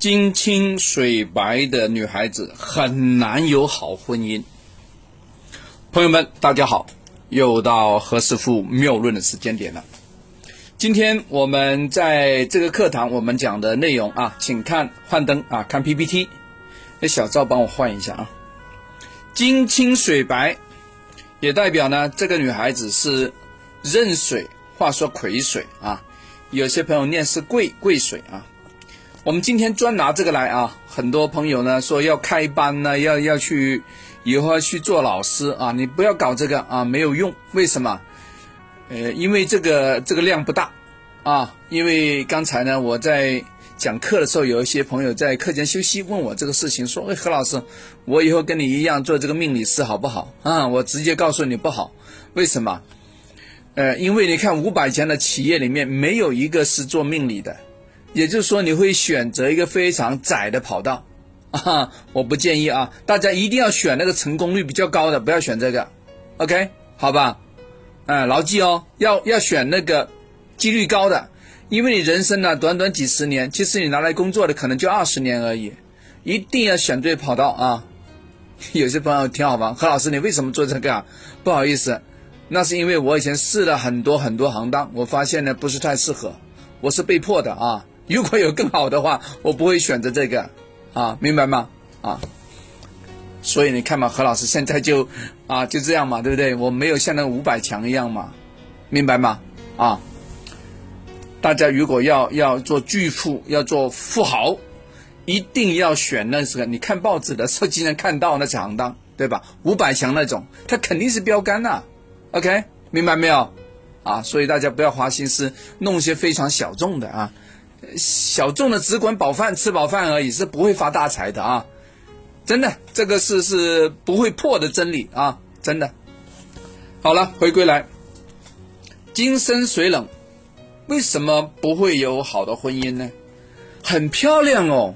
金清水白的女孩子很难有好婚姻。朋友们，大家好，又到何师傅妙论的时间点了。今天我们在这个课堂，我们讲的内容啊，请看幻灯啊，看 PPT。那小赵帮我换一下啊。金清水白，也代表呢，这个女孩子是壬水，话说癸水啊。有些朋友念是贵贵水啊。我们今天专拿这个来啊，很多朋友呢说要开班呢，要要去以后要去做老师啊，你不要搞这个啊，没有用。为什么？呃，因为这个这个量不大啊。因为刚才呢，我在讲课的时候，有一些朋友在课间休息问我这个事情，说：“哎，何老师，我以后跟你一样做这个命理师好不好？”啊，我直接告诉你不好。为什么？呃，因为你看五百强的企业里面没有一个是做命理的。也就是说，你会选择一个非常窄的跑道，啊，我不建议啊，大家一定要选那个成功率比较高的，不要选这个，OK，好吧，嗯，牢记哦，要要选那个几率高的，因为你人生呢短短几十年，其实你拿来工作的可能就二十年而已，一定要选对跑道啊。有些朋友挺好玩，何老师，你为什么做这个啊？不好意思，那是因为我以前试了很多很多行当，我发现呢不是太适合，我是被迫的啊。如果有更好的话，我不会选择这个，啊，明白吗？啊，所以你看嘛，何老师现在就啊就这样嘛，对不对？我没有像那五百强一样嘛，明白吗？啊，大家如果要要做巨富，要做富豪，一定要选那个。你看报纸的时候经常看到那行当，对吧？五百强那种，它肯定是标杆呐。OK，明白没有？啊，所以大家不要花心思弄些非常小众的啊。小众的只管饱饭吃饱饭而已，是不会发大财的啊！真的，这个是是不会破的真理啊！真的。好了，回归来，金生水冷，为什么不会有好的婚姻呢？很漂亮哦，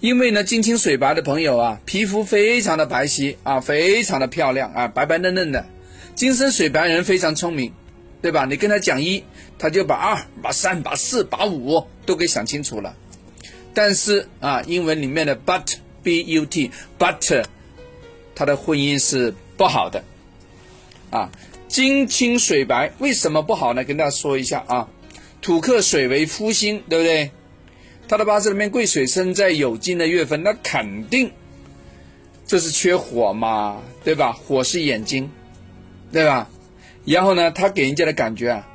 因为呢，金清水白的朋友啊，皮肤非常的白皙啊，非常的漂亮啊，白白嫩嫩的。金生水白人非常聪明。对吧？你跟他讲一，他就把二、把三、把四、把五都给想清楚了。但是啊，英文里面的 but b u t but，他的婚姻是不好的。啊，金清水白为什么不好呢？跟大家说一下啊，土克水为夫星，对不对？他的八字里面贵水生在有金的月份，那肯定这是缺火嘛，对吧？火是眼睛，对吧？然后呢，他给人家的感觉啊，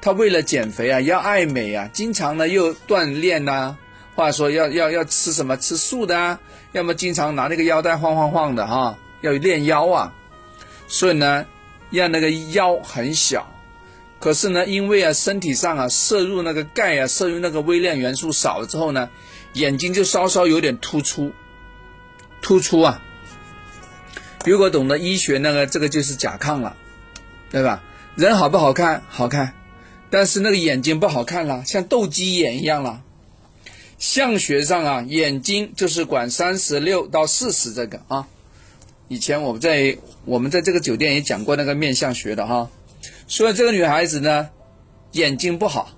他为了减肥啊，要爱美啊，经常呢又锻炼呐，或者说要要要吃什么？吃素的啊，要么经常拿那个腰带晃晃晃的哈，要练腰啊，所以呢，让那个腰很小，可是呢，因为啊身体上啊摄入那个钙啊，摄入那个微量元素少了之后呢，眼睛就稍稍有点突出，突出啊，如果懂得医学那个这个就是甲亢了。对吧？人好不好看？好看，但是那个眼睛不好看了，像斗鸡眼一样了。相学上啊，眼睛就是管三十六到四十这个啊。以前我们在我们在这个酒店也讲过那个面相学的哈。所以这个女孩子呢，眼睛不好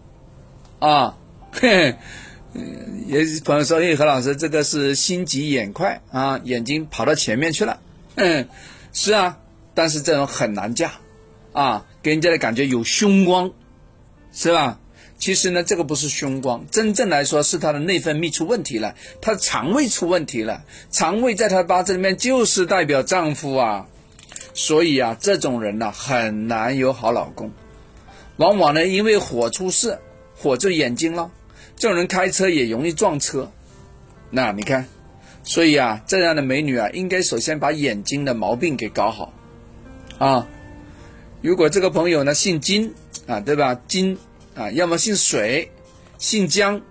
啊。嘿，有朋友说：“哎，何老师，这个是心急眼快啊，眼睛跑到前面去了。”嗯，是啊，但是这种很难嫁。啊，给人家的感觉有凶光，是吧？其实呢，这个不是凶光，真正来说是他的内分泌出问题了，他的肠胃出问题了。肠胃在他八字里面就是代表丈夫啊，所以啊，这种人呢很难有好老公。往往呢，因为火出事，火就眼睛了。这种人开车也容易撞车。那你看，所以啊，这样的美女啊，应该首先把眼睛的毛病给搞好啊。如果这个朋友呢姓金啊，对吧？金啊，要么姓水，姓江，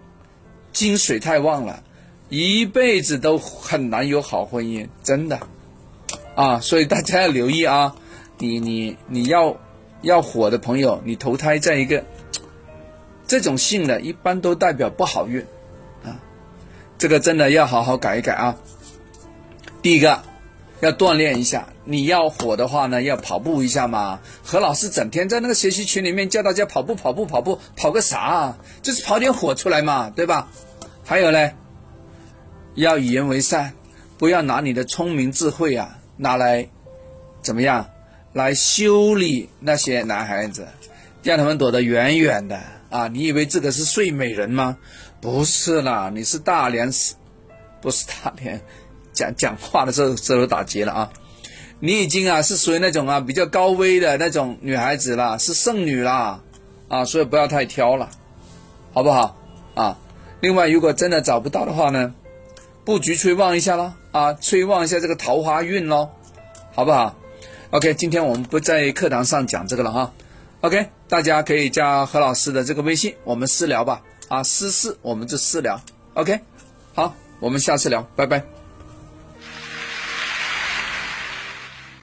金水太旺了，一辈子都很难有好婚姻，真的啊！所以大家要留意啊，你你你要要火的朋友，你投胎在一个这种姓的，一般都代表不好运啊，这个真的要好好改一改啊。第一个。要锻炼一下，你要火的话呢，要跑步一下嘛。何老师整天在那个学习群里面叫大家跑步，跑步，跑步，跑个啥？就是跑点火出来嘛，对吧？还有呢，要与人为善，不要拿你的聪明智慧啊拿来怎么样来修理那些男孩子，让他们躲得远远的啊！你以为这个是睡美人吗？不是啦，你是大连，不是大连，讲讲话的时候舌头打结了啊！你已经啊是属于那种啊比较高危的那种女孩子了，是剩女啦啊，所以不要太挑了，好不好啊？另外，如果真的找不到的话呢，布局催旺一下咯，啊，催旺一下这个桃花运咯，好不好？OK，今天我们不在课堂上讲这个了哈。OK，大家可以加何老师的这个微信，我们私聊吧。啊，私事我们就私聊。OK，好，我们下次聊，拜拜。